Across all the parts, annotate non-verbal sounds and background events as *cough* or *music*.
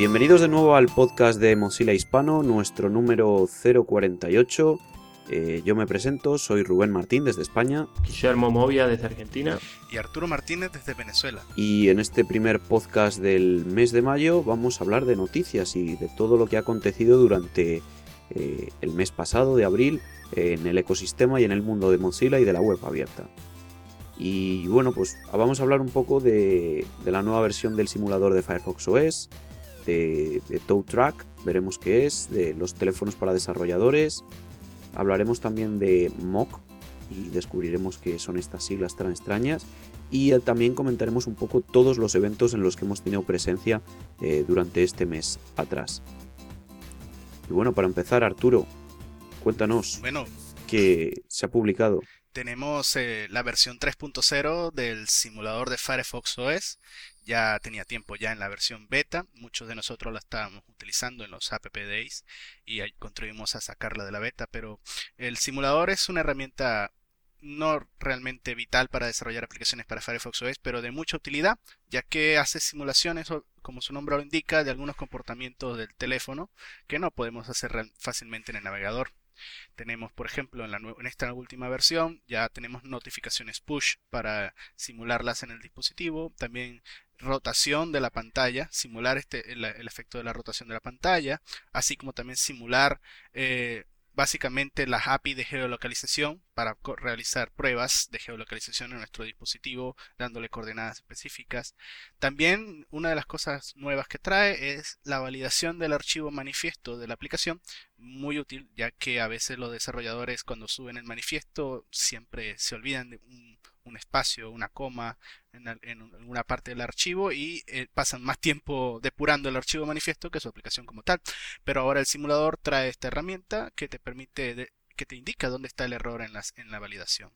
Bienvenidos de nuevo al podcast de Mozilla Hispano, nuestro número 048. Eh, yo me presento, soy Rubén Martín desde España. Guillermo Movia desde Argentina. Y Arturo Martínez desde Venezuela. Y en este primer podcast del mes de mayo vamos a hablar de noticias y de todo lo que ha acontecido durante eh, el mes pasado de abril en el ecosistema y en el mundo de Mozilla y de la web abierta. Y bueno, pues vamos a hablar un poco de, de la nueva versión del simulador de Firefox OS, de, de Tow Track, veremos qué es, de los teléfonos para desarrolladores, hablaremos también de Mock y descubriremos qué son estas siglas tan extrañas y eh, también comentaremos un poco todos los eventos en los que hemos tenido presencia eh, durante este mes atrás. Y bueno, para empezar, Arturo, cuéntanos Bueno, qué se ha publicado. Tenemos eh, la versión 3.0 del simulador de Firefox OS. Ya tenía tiempo ya en la versión beta. Muchos de nosotros la estábamos utilizando en los App Days y contribuimos a sacarla de la beta. Pero el simulador es una herramienta no realmente vital para desarrollar aplicaciones para Firefox OS, pero de mucha utilidad, ya que hace simulaciones, como su nombre lo indica, de algunos comportamientos del teléfono que no podemos hacer fácilmente en el navegador. Tenemos, por ejemplo, en, la en esta última versión ya tenemos notificaciones push para simularlas en el dispositivo. También rotación de la pantalla, simular este, el, el efecto de la rotación de la pantalla, así como también simular eh, básicamente las API de geolocalización para realizar pruebas de geolocalización en nuestro dispositivo, dándole coordenadas específicas. También una de las cosas nuevas que trae es la validación del archivo manifiesto de la aplicación, muy útil, ya que a veces los desarrolladores cuando suben el manifiesto siempre se olvidan de un, un espacio, una coma en, al- en un- alguna parte del archivo y eh, pasan más tiempo depurando el archivo manifiesto que su aplicación como tal. Pero ahora el simulador trae esta herramienta que te permite, que te indica dónde está el error en las, en la validación.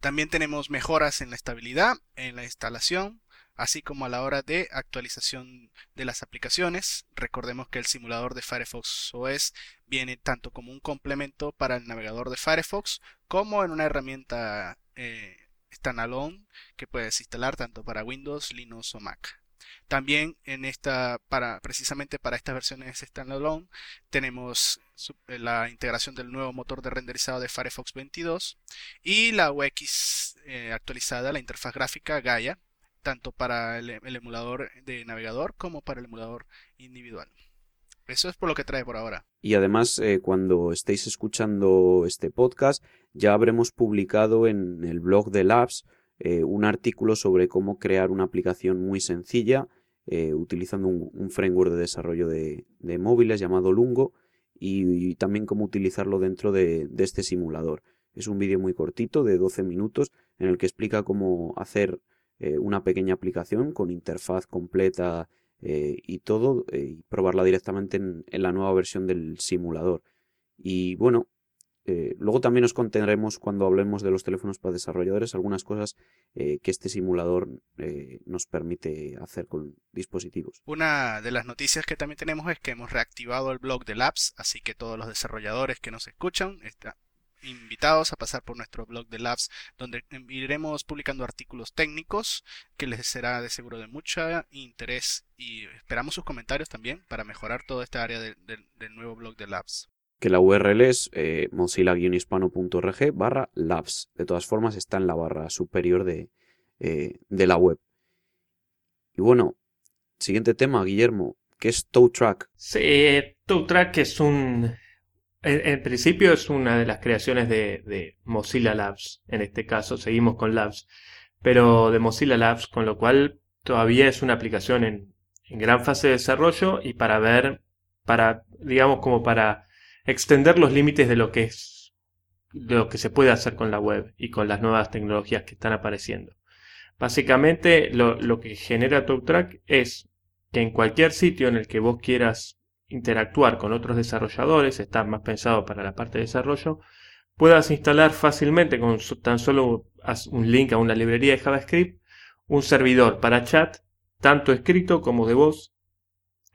También tenemos mejoras en la estabilidad, en la instalación, así como a la hora de actualización de las aplicaciones. Recordemos que el simulador de Firefox OS viene tanto como un complemento para el navegador de Firefox como en una herramienta eh, standalone que puedes instalar tanto para Windows, Linux o Mac. También en esta, para, precisamente para estas versiones standalone, tenemos eh, la integración del nuevo motor de renderizado de Firefox 22 y la UX eh, actualizada, la interfaz gráfica Gaia, tanto para el, emulador de navegador como para el emulador individual. Eso es por lo que trae por ahora. Y además, eh, cuando estéis escuchando este podcast, ya habremos publicado en el blog de Labs eh, un artículo sobre cómo crear una aplicación muy sencilla eh, utilizando un, framework de desarrollo de, móviles llamado Lungo y, y también cómo utilizarlo dentro de, de este simulador. Es un vídeo muy cortito de 12 minutos en el que explica cómo hacer eh, una pequeña aplicación con interfaz completa eh, y todo, eh, y probarla directamente en, la nueva versión del simulador. Y bueno, luego también os contaremos cuando hablemos de los teléfonos para desarrolladores algunas cosas que este simulador nos permite hacer con dispositivos. Una de las noticias que también tenemos es que hemos reactivado el blog de Labs, así que todos los desarrolladores que nos escuchan están invitados a pasar por nuestro blog de Labs, donde iremos publicando artículos técnicos que les será de seguro de mucho interés y esperamos sus comentarios también para mejorar toda esta área de- de- del nuevo blog de Labs. Que la URL es eh, mozilla-hispano.org barra labs. De todas formas está en la barra superior de, eh, de la web. Y bueno, siguiente tema, Guillermo, ¿qué es Tow Track? Sí, TowTrack es un... En, principio es una de las creaciones de, Mozilla Labs. En este caso seguimos con Labs. Pero de Mozilla Labs, con lo cual todavía es una aplicación en, gran fase de desarrollo y para ver, para, digamos, como para extender los límites de lo que es, de lo que se puede hacer con la web y con las nuevas tecnologías que están apareciendo. Básicamente, lo, lo que genera TalkTrack es que en cualquier sitio en el que vos quieras interactuar con otros desarrolladores, está más pensado para la parte de desarrollo, puedas instalar fácilmente con tan solo un link a una librería de JavaScript, un servidor para chat, tanto escrito como de voz,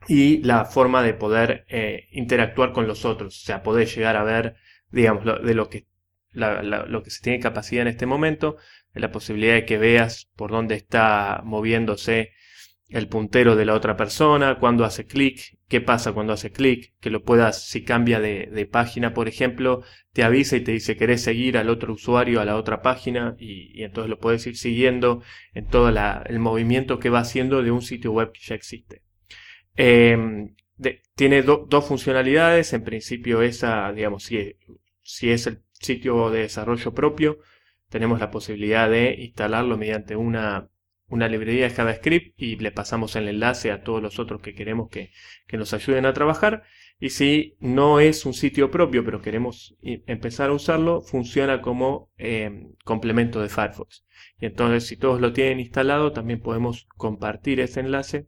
y la forma de poder eh, interactuar con los otros, o sea, poder llegar a ver, digamos, lo, de lo que, lo que se tiene capacidad en este momento, la posibilidad de que veas por dónde está moviéndose el puntero de la otra persona, cuando hace clic, qué pasa cuando hace clic, que lo puedas, si cambia de, página, por ejemplo, te avisa y te dice querés seguir al otro usuario a la otra página y, entonces lo puedes ir siguiendo en todo el movimiento que va haciendo de un sitio web que ya existe. Em, tiene dos funcionalidades, en principio esa, digamos, si, si es el sitio de desarrollo propio, tenemos la posibilidad de instalarlo mediante una una librería de JavaScript y le pasamos el enlace a todos los otros que queremos que, nos ayuden a trabajar. Y si no es un sitio propio, pero queremos empezar a usarlo, funciona como eh, complemento de Firefox. Y entonces, si todos lo tienen instalado, también podemos compartir ese enlace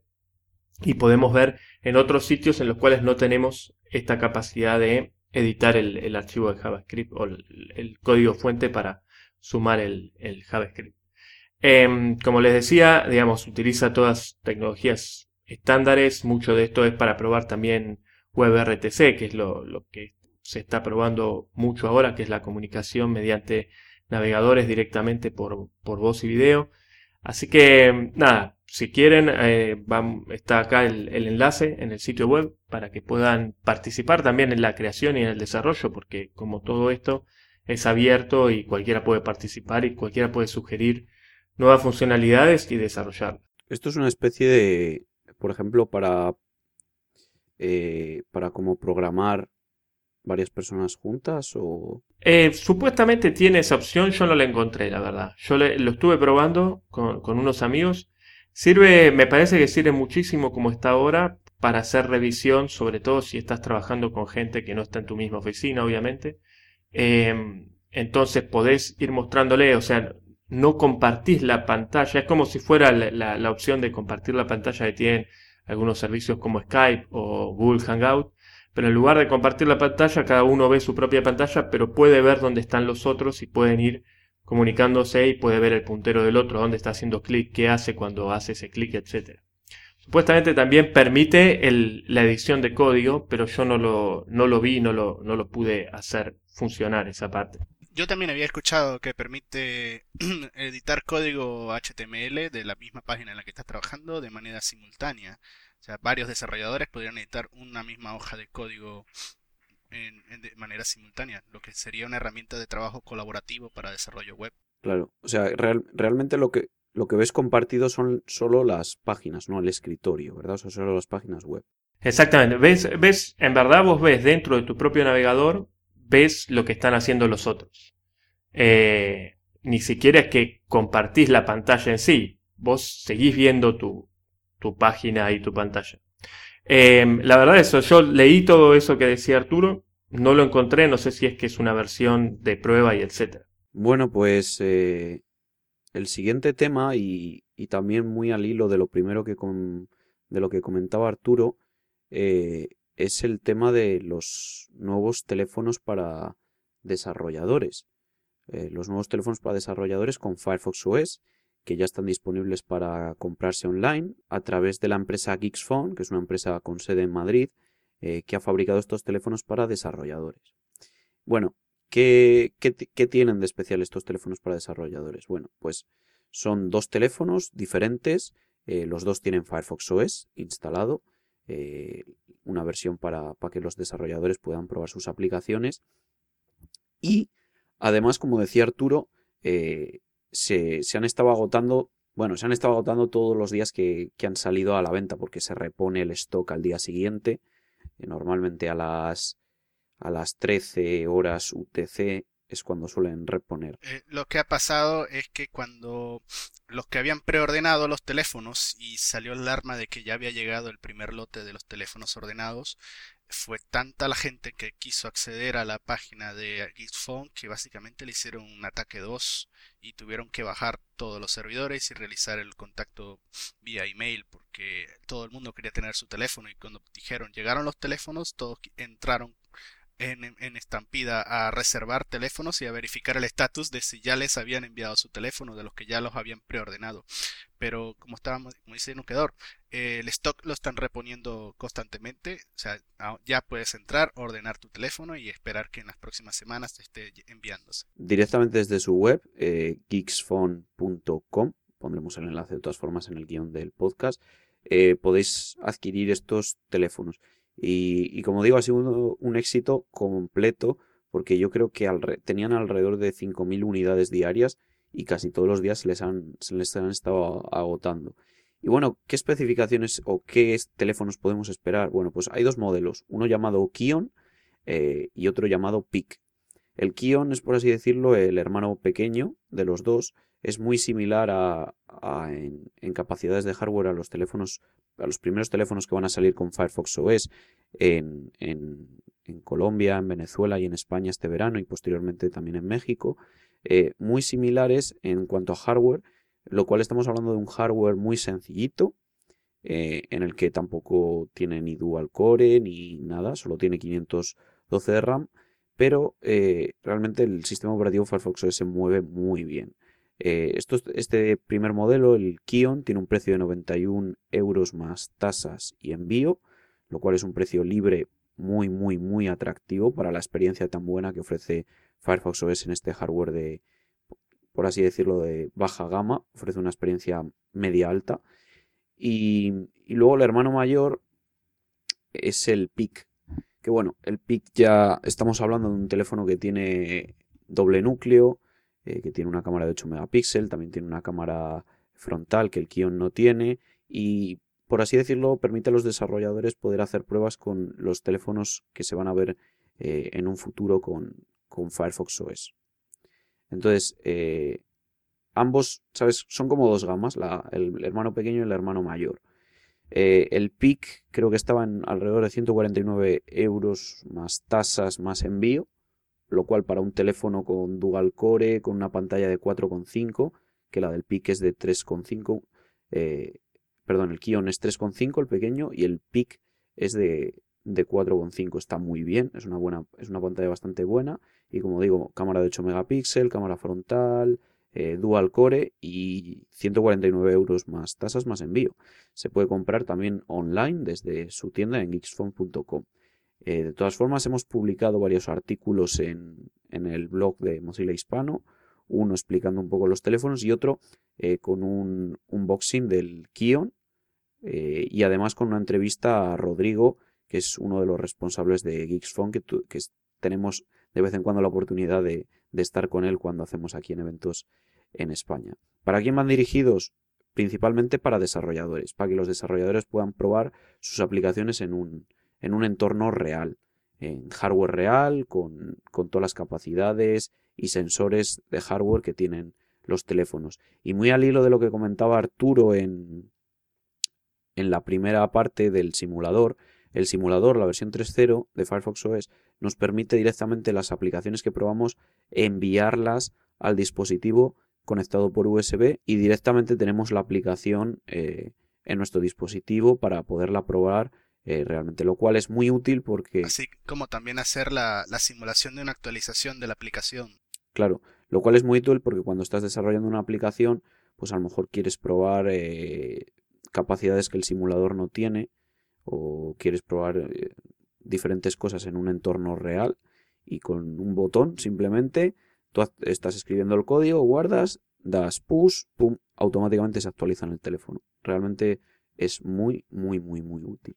y podemos ver en otros sitios en los cuales no tenemos esta capacidad de editar el, archivo de JavaScript o el, código fuente para sumar el JavaScript. Em, como les decía, digamos, utiliza todas tecnologías estándares. Mucho de esto es para probar también WebRTC, que es lo, que se está probando mucho ahora, que es la comunicación mediante navegadores directamente por, voz y video. Así que nada, si quieren, eh, está acá el, enlace en el sitio web para que puedan participar también en la creación y en el desarrollo, porque como todo esto es abierto y cualquiera puede participar y cualquiera puede sugerir nuevas funcionalidades y desarrollar. Esto es una especie de, por ejemplo, para, eh, para como programar varias personas juntas o... Eh, supuestamente tiene esa opción, yo no la encontré, la verdad. Yo lo estuve probando con, con, unos amigos. Sirve, me parece que sirve muchísimo como está ahora para hacer revisión, sobre todo si estás trabajando con gente que no está en tu misma oficina, obviamente. Eh, entonces podés ir mostrándole, o sea, no compartís la pantalla. Es como si fuera la, opción de compartir la pantalla que tienen algunos servicios como Skype o Google Hangout. Pero en lugar de compartir la pantalla, cada uno ve su propia pantalla, pero puede ver dónde están los otros y pueden ir comunicándose y puede ver el puntero del otro, dónde está haciendo clic, qué hace cuando hace ese clic, etc. Supuestamente también permite la edición de código, pero yo no lo, no lo vi, no lo, no lo pude hacer funcionar esa parte. Yo también había escuchado que permite *clears throat* editar código HTML de la misma página en la que estás trabajando de manera simultánea. O sea, varios desarrolladores podrían editar una misma hoja de código en, de manera simultánea, lo que sería una herramienta de trabajo colaborativo para desarrollo web. Claro, o sea, realmente lo que, lo que ves compartido son solo las páginas, no el escritorio, ¿verdad? O sea, solo las páginas web. Exactamente, ves, ves, en verdad vos ves dentro de tu propio navegador ves lo que están haciendo los otros. Eh, ni siquiera es que compartís la pantalla en sí, vos seguís viendo tu, página y tu pantalla. Em, la verdad es eso, yo leí todo eso que decía Arturo, no lo encontré, no sé si es que es una versión de prueba y etcétera. Bueno, pues eh, el siguiente tema y, también muy al hilo de lo primero que de lo que comentaba Arturo eh, es el tema de los nuevos teléfonos para desarrolladores. Eh, los nuevos teléfonos para desarrolladores con Firefox OS, que ya están disponibles para comprarse online a través de la empresa Geeksphone, que es una empresa con sede en Madrid, eh, que ha fabricado estos teléfonos para desarrolladores. Bueno, ¿qué, tienen de especial estos teléfonos para desarrolladores? Bueno, pues son dos teléfonos diferentes, eh, los dos tienen Firefox OS instalado, una versión para, que los desarrolladores puedan probar sus aplicaciones. Y además, como decía Arturo, eh, se, han estado agotando, bueno, se han estado agotando todos los días que, han salido a la venta porque se repone el stock al día siguiente, eh, normalmente a las, a las 13 horas UTC es cuando suelen reponer. Eh, lo que ha pasado es que cuando los que habían preordenado los teléfonos y salió el alarma de que ya había llegado el primer lote de los teléfonos ordenados, fue tanta la gente que quiso acceder a la página de Gitphone que básicamente le hicieron un ataque 2 y tuvieron que bajar todos los servidores y realizar el contacto vía email porque todo el mundo quería tener su teléfono y cuando dijeron llegaron los teléfonos todos entraron en, estampida a reservar teléfonos y a verificar el estatus de si ya les habían enviado su teléfono, de los que ya los habían preordenado. Pero como estábamos, como dice Nuquedor, eh, el stock lo están reponiendo constantemente. O sea, ya puedes entrar, ordenar tu teléfono y esperar que en las próximas semanas esté enviándose. Directamente desde su web, eh, geeksphone.com, pondremos el enlace de todas formas en el guion del podcast. eh, podéis adquirir estos teléfonos. Y, como digo, ha sido un, éxito completo porque yo creo que tenían alrededor de 5.000 unidades diarias y casi todos los días se les han, se les han estado agotando. Y bueno, ¿qué especificaciones o qué teléfonos podemos esperar? Bueno, pues hay dos modelos, uno llamado Kion eh, y otro llamado PIC. El Kion es, por así decirlo, el hermano pequeño de los dos. Es muy similar a, en, capacidades de hardware a los teléfonos, a los primeros teléfonos que van a salir con Firefox OS en, en, Colombia, en Venezuela y en España este verano y posteriormente también en México. Eh, muy similares en cuanto a hardware, lo cual estamos hablando de un hardware muy sencillito, eh, en el que tampoco tiene ni dual core ni nada, solo tiene 512 de RAM pero eh, realmente el sistema operativo Firefox OS se mueve muy bien. Eh, esto, este primer modelo, el Kion, tiene un precio de 91 euros más tasas y envío, lo cual es un precio libre muy, muy, muy atractivo para la experiencia tan buena que ofrece Firefox OS en este hardware de, por así decirlo, de baja gama. Ofrece una experiencia media alta. Y, y luego el hermano mayor es el PIC, que bueno, el PIC ya estamos hablando de un teléfono que tiene doble núcleo, eh, que tiene una cámara de 8 megapíxeles, también tiene una cámara frontal que el Kion no tiene y por así decirlo permite a los desarrolladores poder hacer pruebas con los teléfonos que se van a ver eh, en un futuro con, Firefox OS. Entonces, eh, ambos, ¿sabes? Son como dos gamas, el hermano pequeño y el hermano mayor. El PIC creo que estaba en alrededor de 149 euros más tasas más envío, lo cual para un teléfono con dual core, con una pantalla de 4,5, que la del PIC es de 3,5, eh, perdón, el Kion es 3,5 el pequeño y el PIC es de, de 4,5, está muy bien, es una, buena, es una pantalla bastante buena y como digo, cámara de 8 megapíxeles, cámara frontal, eh, dual core y 149 euros más tasas más envío. Se puede comprar también online desde su tienda en geeksphone.com. Eh, de todas formas, hemos publicado varios artículos en, el blog de Mozilla Hispano, uno explicando un poco los teléfonos y otro eh, con un unboxing del Kion y además con una entrevista a Rodrigo, que es uno de los responsables de Geeksphone, que, que tenemos de vez en cuando la oportunidad de, de estar con él cuando hacemos aquí en eventos en España. ¿Para quién van dirigidos? Principalmente para desarrolladores, para que los desarrolladores puedan probar sus aplicaciones en un, en un entorno real, en hardware real, con, con todas las capacidades y sensores de hardware que tienen los teléfonos. Y muy al hilo de lo que comentaba Arturo en, en la primera parte del simulador, el simulador, la versión 3.0 de Firefox OS, nos permite directamente las aplicaciones que probamos enviarlas al dispositivo conectado por USB y directamente tenemos la aplicación eh, en nuestro dispositivo para poderla probar eh, realmente, lo cual es muy útil porque... Así como también hacer la, simulación de una actualización de la aplicación. Claro, lo cual es muy útil porque cuando estás desarrollando una aplicación, pues a lo mejor quieres probar eh, capacidades que el simulador no tiene o quieres probar diferentes cosas en un entorno real y con un botón simplemente Tú estás escribiendo el código, guardas, das push, pum, automáticamente se actualiza en el teléfono. Realmente es muy, muy, muy, muy útil.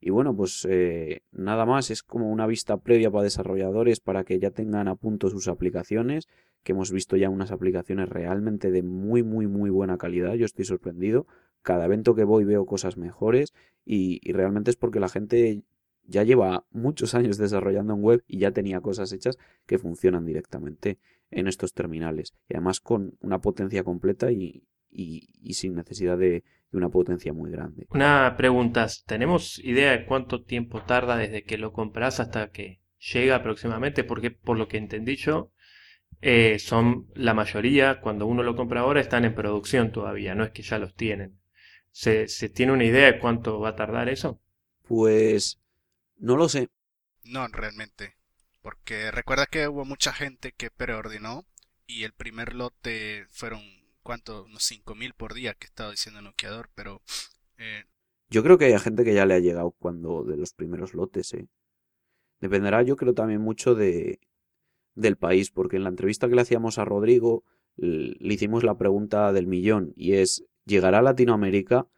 Y bueno, pues eh, nada más, es como una vista previa para desarrolladores para que ya tengan a punto sus aplicaciones, que hemos visto ya unas aplicaciones realmente de muy, muy, muy buena calidad. Yo estoy sorprendido. Cada evento que voy veo cosas mejores y, y realmente es porque la gente ya lleva muchos *laughs* años desarrollando en web y ya tenía cosas hechas que funcionan directamente en estos terminales. Y además con una potencia completa y, sin necesidad de, una potencia muy grande. Una pregunta, ¿tenemos idea de cuánto tiempo tarda desde que lo compras hasta que llega aproximadamente? Porque por lo que entendí yo, eh, son la mayoría, cuando uno lo compra ahora, están en producción todavía, no es que ya los tienen. ¿Se, se tiene una idea de cuánto va a tardar eso? Pues no lo sé. No, realmente. Porque recuerda que hubo mucha gente que preordenó y el primer lote fueron, ¿cuánto? Unos 5.000 por día que estaba diciendo noqueador, pero... Eh... Yo creo que hay gente que ya le ha llegado cuando de los primeros lotes, ¿eh? Dependerá yo creo también mucho de, del país, porque en la entrevista que le hacíamos a Rodrigo le hicimos la pregunta del millón y es, ¿llegará a Latinoamérica?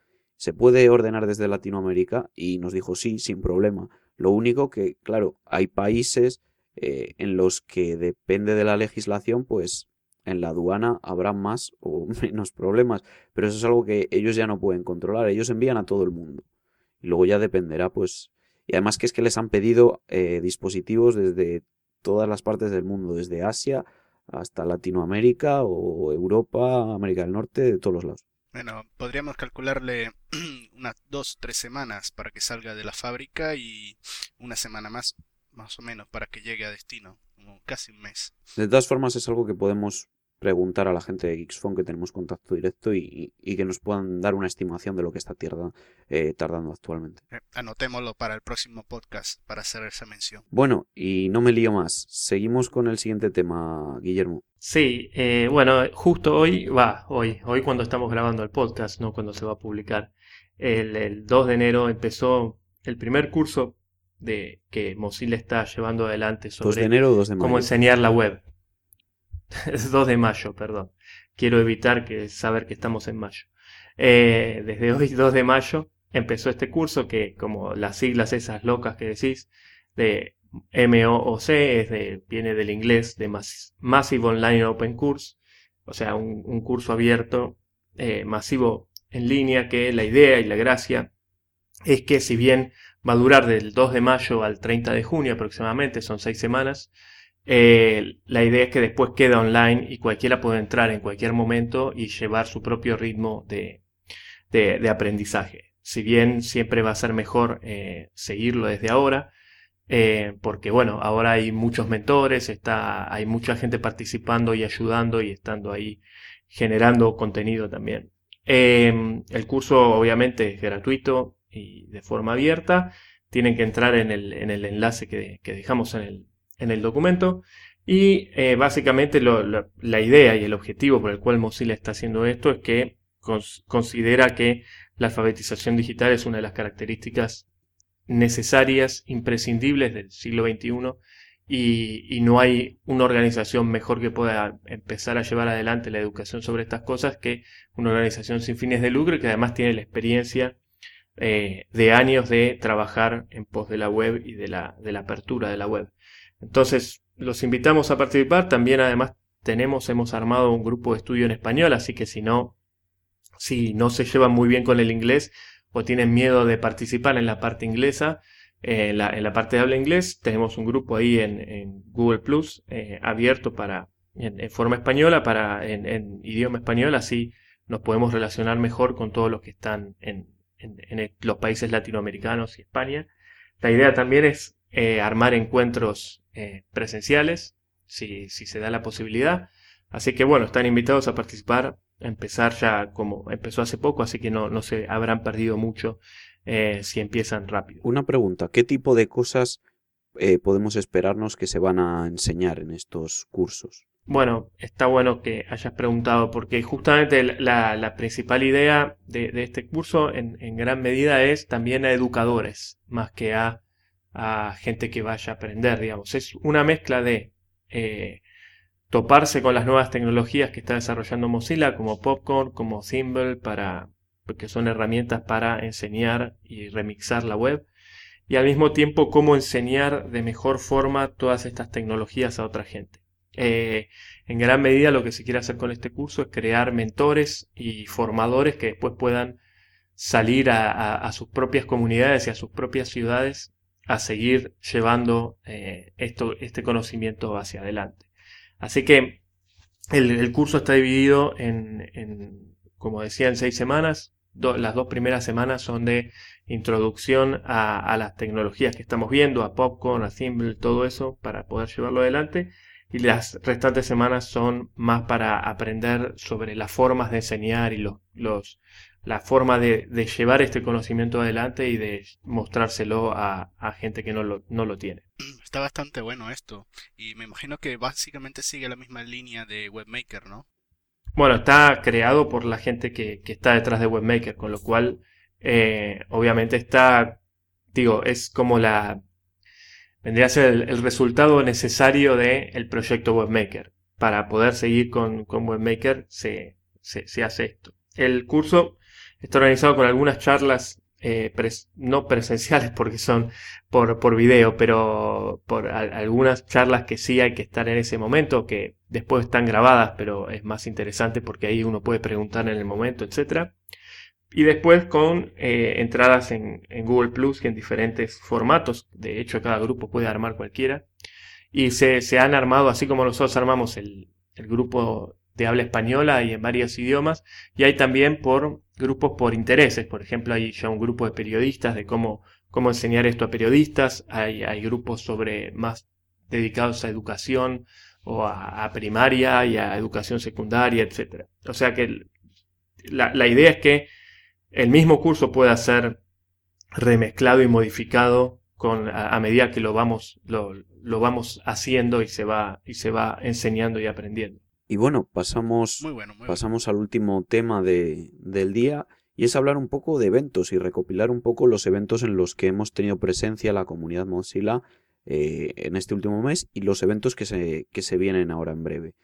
¿se puede ordenar desde Latinoamérica? Y nos dijo sí, sin problema. Lo único que, claro, hay países eh, en los que depende de la legislación, pues en la aduana habrá más o *laughs* menos problemas, pero eso es algo que ellos ya no pueden controlar, ellos envían a todo el mundo. Y luego ya dependerá, pues, y además que es que les han pedido eh, dispositivos desde todas las partes del mundo, desde Asia hasta Latinoamérica o Europa, América del Norte, de todos los lados. Bueno, podríamos calcularle *clears throat* unas dos, tres semanas para que salga de la fábrica y una semana más, más o menos, para que llegue a destino, como casi un mes. De todas formas, es algo que podemos preguntar a la gente de Geeksphone que tenemos contacto directo y, que nos puedan dar una estimación de lo que está eh, tardando actualmente. Eh, anotémoslo para el próximo podcast para hacer esa mención. Bueno, y no me lío más. Seguimos con el siguiente tema, Guillermo. Sí, eh, bueno, justo hoy, va, hoy, hoy cuando estamos grabando el podcast, no cuando se va a publicar, el, 2 de enero empezó el primer curso de que Mozilla está llevando adelante sobre 2 de enero, 2 de cómo enseñar la web. *laughs* Es 2 de mayo, perdón. Quiero evitar que saber que estamos en mayo. Eh, desde hoy, *laughs* 2 de mayo, empezó este curso que, como las siglas esas locas que decís, de MOOC, es de, viene del inglés de Massive Online Open Course, o sea, un, curso abierto, eh, masivo en línea, que la idea y la gracia es que si bien va a durar del 2 de mayo al 30 de junio aproximadamente, son seis semanas, eh, la idea es que después queda online y cualquiera puede entrar en cualquier momento y llevar su propio ritmo de, de, aprendizaje. Si bien siempre va a ser mejor eh, seguirlo desde ahora, eh, porque bueno, ahora hay muchos mentores, está, hay mucha gente participando y ayudando y estando ahí generando contenido también. El curso obviamente es gratuito y de forma abierta. Tienen que entrar en el, en el enlace que, que dejamos en el, en el documento. Y eh, básicamente la idea y el objetivo por el cual Mozilla está haciendo esto es que considera que la alfabetización digital es una de las características necesarias, imprescindibles del siglo XXI y, y, no hay una organización mejor que pueda empezar a llevar adelante la educación sobre estas cosas que una organización sin fines de lucro que además tiene la experiencia eh, de años de trabajar en pos de la web y de la, de la apertura de la web. Entonces, los invitamos a participar. También, además, tenemos, hemos armado un grupo de estudio en español, así que si no, si no se llevan muy bien con el inglés o tienen miedo de participar en la parte inglesa, eh, en, la, parte de habla inglés, tenemos un grupo ahí en, Google Plus eh, abierto para, en, forma española, para, en, idioma español, así nos podemos relacionar mejor con todos los que están en, los países latinoamericanos y España. La idea también es eh, armar encuentros eh, presenciales, si, si, se da la posibilidad. Así que bueno, están invitados a participar, empezar ya como empezó hace poco, así que no, no se habrán perdido mucho eh, si empiezan rápido. Una pregunta, ¿qué tipo de cosas podemos esperarnos que se van a enseñar en estos cursos? Bueno, está bueno que hayas preguntado porque justamente la, principal idea de, este curso en, gran medida es también a educadores más que a a gente que vaya a aprender, digamos. Es una mezcla de eh, toparse con las nuevas tecnologías que está desarrollando Mozilla, como Popcorn, como Thimble, para, que son herramientas para enseñar y remixar la web, y al mismo tiempo cómo enseñar de mejor forma todas estas tecnologías a otra gente. Eh, en gran medida lo que se quiere hacer con este curso es crear mentores y formadores que después puedan salir a sus propias comunidades y a sus propias ciudades a seguir llevando eh, esto, este conocimiento hacia adelante. Así que el, curso está dividido en, como decía, en seis semanas. las dos primeras semanas son de introducción a, las tecnologías que estamos viendo, a Popcorn, a Thimble, todo eso, para poder llevarlo adelante. Y las restantes semanas son más para aprender sobre las formas de enseñar y los, los la forma de, llevar este conocimiento adelante y de mostrárselo a, gente que no lo, no lo tiene. Está bastante bueno esto y me imagino que básicamente sigue la misma línea de Webmaker, ¿no? Bueno, está creado por la gente que, está detrás de Webmaker, con lo cual eh, obviamente está, digo, es como la... vendría a ser el, resultado necesario del proyecto Webmaker. Para poder seguir con, con Webmaker se, se, se hace esto. El curso está organizado con algunas charlas eh, no presenciales *laughs* porque son por, por video, pero por algunas charlas que sí hay que estar en ese momento, que después están grabadas, pero es más interesante porque ahí uno puede preguntar en el momento, etc. Y después con eh, entradas en, Google Plus que en diferentes formatos, de hecho cada grupo puede armar cualquiera. Y se, se han armado, así como nosotros armamos el, el grupo de habla española y en varios idiomas, y hay también por grupos por intereses, por ejemplo, hay ya un grupo de periodistas de cómo, cómo enseñar esto a periodistas, hay, hay grupos sobre más dedicados a educación o a, primaria y a educación secundaria, etc. O sea que la, la idea es que el mismo curso pueda ser remezclado y modificado con, a, medida que lo vamos, lo, lo, vamos haciendo y se va, y se va enseñando y aprendiendo. Y bueno, pasamos, pasamos al último tema de, del día y es hablar un poco de eventos y recopilar un poco los eventos en los que hemos tenido presencia la comunidad Mozilla eh, en este último mes y los eventos que se, que se vienen ahora en breve.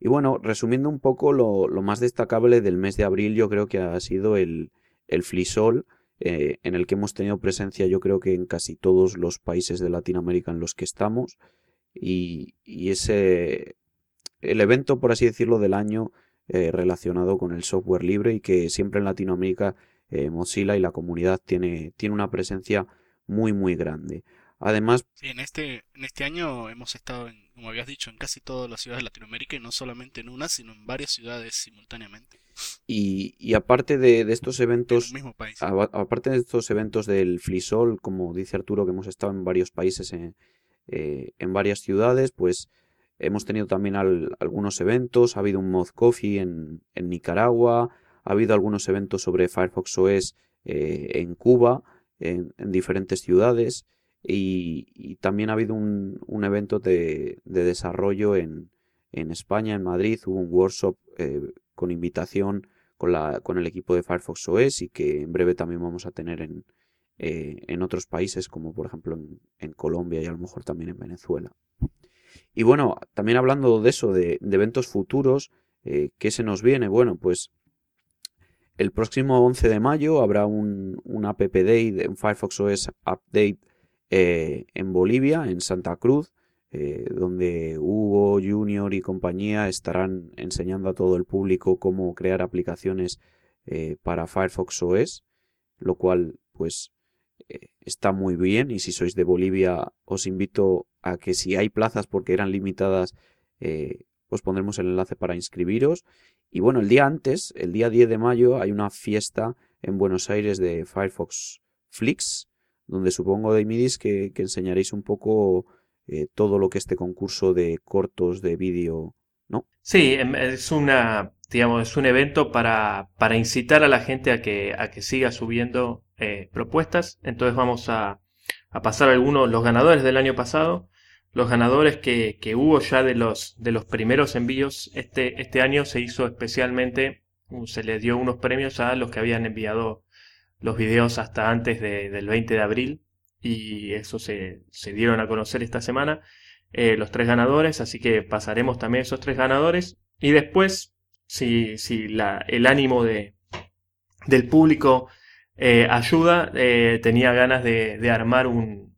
Y bueno, resumiendo un poco lo, lo, más destacable del mes de abril, yo creo que ha sido el, el Flisol, eh, en el que hemos tenido presencia yo creo que en casi todos los países de Latinoamérica en los que estamos. Y, ese, el evento, por así decirlo, del año eh, relacionado con el software libre y que siempre en Latinoamérica eh, Mozilla y la comunidad tiene, tiene una presencia muy muy grande. Además, en este, en este año hemos estado, como habías dicho, en casi todas las ciudades de Latinoamérica y no solamente en una, sino en varias ciudades simultáneamente. Y, y aparte de, estos eventos, aparte de estos eventos del Flisol, como dice Arturo, que hemos estado en varios países, en, eh, en varias ciudades, pues Hemos tenido también algunos eventos, ha habido un Mod Coffee en, Nicaragua, ha habido algunos eventos sobre Firefox OS eh, en Cuba, en, diferentes ciudades, y, también ha habido un, evento de, desarrollo en, España, en Madrid, hubo un workshop eh, con invitación con el equipo de Firefox OS y que en breve también vamos a tener en, eh, en otros países como por ejemplo en Colombia y a lo mejor también en Venezuela. Y bueno, también hablando de eso, de, eventos futuros, eh, ¿qué se nos viene? Bueno, pues el próximo 11 de mayo habrá un, un App Day, un Firefox OS Update eh, en Bolivia, en Santa Cruz, eh, donde Hugo Junior y compañía estarán enseñando a todo el público cómo crear aplicaciones para Firefox OS, lo cual pues está muy bien y si sois de Bolivia os invito a que si hay plazas porque eran limitadas, eh, os pondremos el enlace para inscribiros. Y bueno, el día antes, el día 10 de mayo, hay una fiesta en Buenos Aires de Firefox Flix, donde supongo, de que, que enseñaréis un poco eh, todo lo que este concurso de cortos de vídeo, ¿no? Sí, em, es una, digamos, es un evento para, para incitar a la gente a que, a que siga subiendo eh, propuestas. Entonces vamos a, a pasar algunos, los ganadores del año pasado los ganadores que, hubo ya de los, de los primeros envíos este, este año se hizo especialmente, se le dio unos premios a los que habían enviado los videos hasta antes del 20 de abril y eso se, se dieron a conocer esta semana eh, los tres ganadores, así que pasaremos también esos tres ganadores y después si, si la, el ánimo de, del público eh, ayuda, eh, tenía ganas de, armar un,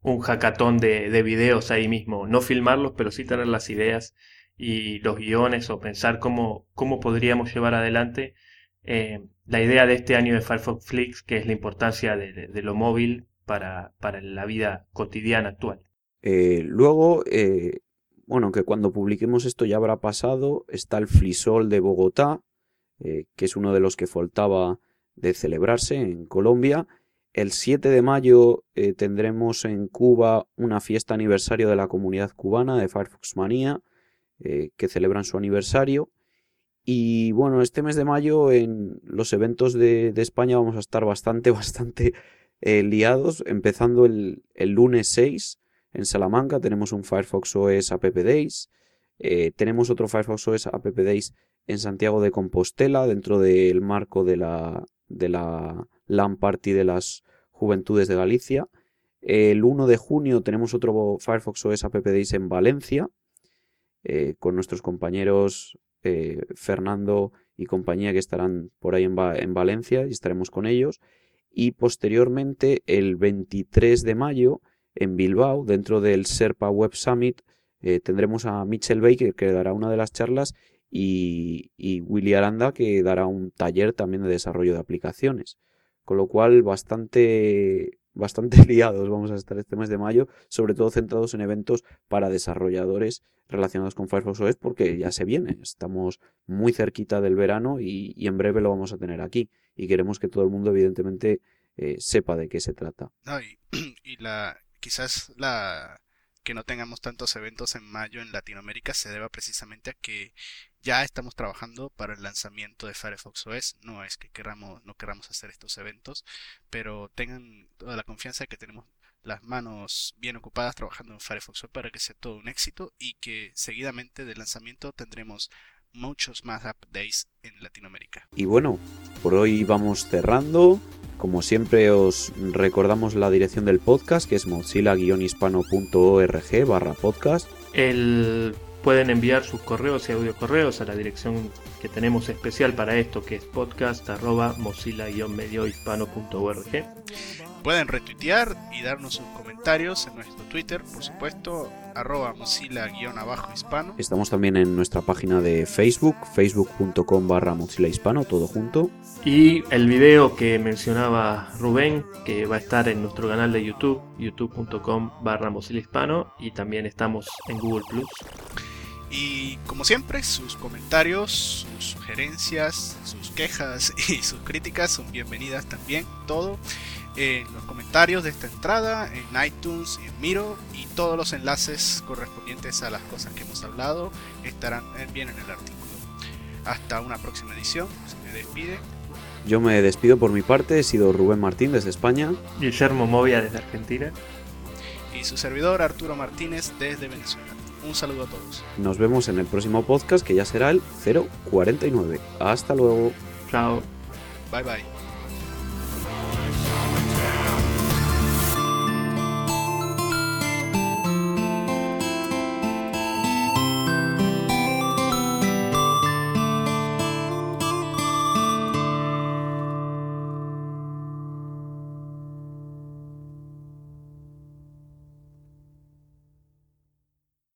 un hackathon de, de videos ahí mismo. No filmarlos, pero sí tener las ideas y los guiones o pensar cómo, cómo podríamos llevar adelante eh, la idea de este año de Firefox Flix, que es la importancia de, lo móvil para, para, la vida cotidiana actual. Eh, luego, eh, bueno, que cuando publiquemos esto ya habrá pasado, está el Flisol de Bogotá, que es uno de los que faltaba de celebrarse en Colombia, el 7 de mayo tendremos en Cuba una fiesta aniversario de la comunidad cubana de Firefox Manía, que celebran su aniversario. Y bueno, este mes de mayo en los eventos de, España vamos a estar bastante, *laughs* bastante eh, liados. Empezando el, lunes 6 en Salamanca tenemos un Firefox OS App Days. tenemos otro Firefox OS App Days en Santiago de Compostela dentro del marco de la, de la Party de las Juventudes de Galicia. El 1 de junio tenemos otro Firefox OS App en Valencia, eh, con nuestros compañeros eh, Fernando y compañía que estarán por ahí en, en Valencia y estaremos con ellos. Y posteriormente, el 23 de mayo, en Bilbao, dentro del Serpa Web Summit, eh, tendremos a Mitchell Baker que dará una de las charlas y, y Willy Aranda que dará un taller también de desarrollo de aplicaciones. Con lo cual, bastante, bastante *laughs* liados vamos a estar este mes de mayo, sobre todo centrados en eventos para desarrolladores relacionados con Firefox OS, porque ya se viene. Estamos muy cerquita del verano y, en breve lo vamos a tener aquí. Y queremos que todo el mundo, evidentemente, eh, sepa de qué se trata. *clears throat* y, la, quizás la que no tengamos tantos eventos en mayo en Latinoamérica se deba precisamente a que ya estamos trabajando para el lanzamiento de Firefox OS. No es que queramos, no queramos hacer estos eventos, pero tengan toda la confianza de que tenemos las manos bien ocupadas trabajando en Firefox OS para que sea todo un éxito y que seguidamente del lanzamiento tendremos muchos más updates en Latinoamérica. Y bueno, por hoy vamos cerrando. Como siempre os recordamos la dirección del podcast que es mozilla-hispano.org barra podcast. El pueden enviar sus correos y audio correos a la dirección que tenemos especial para esto, que es podcast mozilla-mediohispano.org. Pueden retuitear y darnos sus comentarios en nuestro Twitter, por supuesto, arroba mozilla-hispano. Estamos también en nuestra página de Facebook, facebook.com barra mozilla hispano, todo junto. Y el video que mencionaba Rubén, que va a estar en nuestro canal de YouTube, youtube.com barra mozilla hispano, y también estamos en Google Plus. Y como siempre, sus comentarios, sus sugerencias, sus quejas *laughs* y sus críticas son bienvenidas también. Todo en los comentarios de esta entrada, en iTunes y en Miro. Y todos los enlaces correspondientes a las cosas que hemos hablado estarán bien en el artículo. Hasta una próxima edición. Se me despide. Yo me despido por mi parte. He sido Rubén Martín desde España. Guillermo Movia desde Argentina. Y su servidor Arturo Martínez desde Venezuela. Un saludo a todos. Nos vemos en el próximo podcast que ya será el 049. Hasta luego. Chao. Bye bye.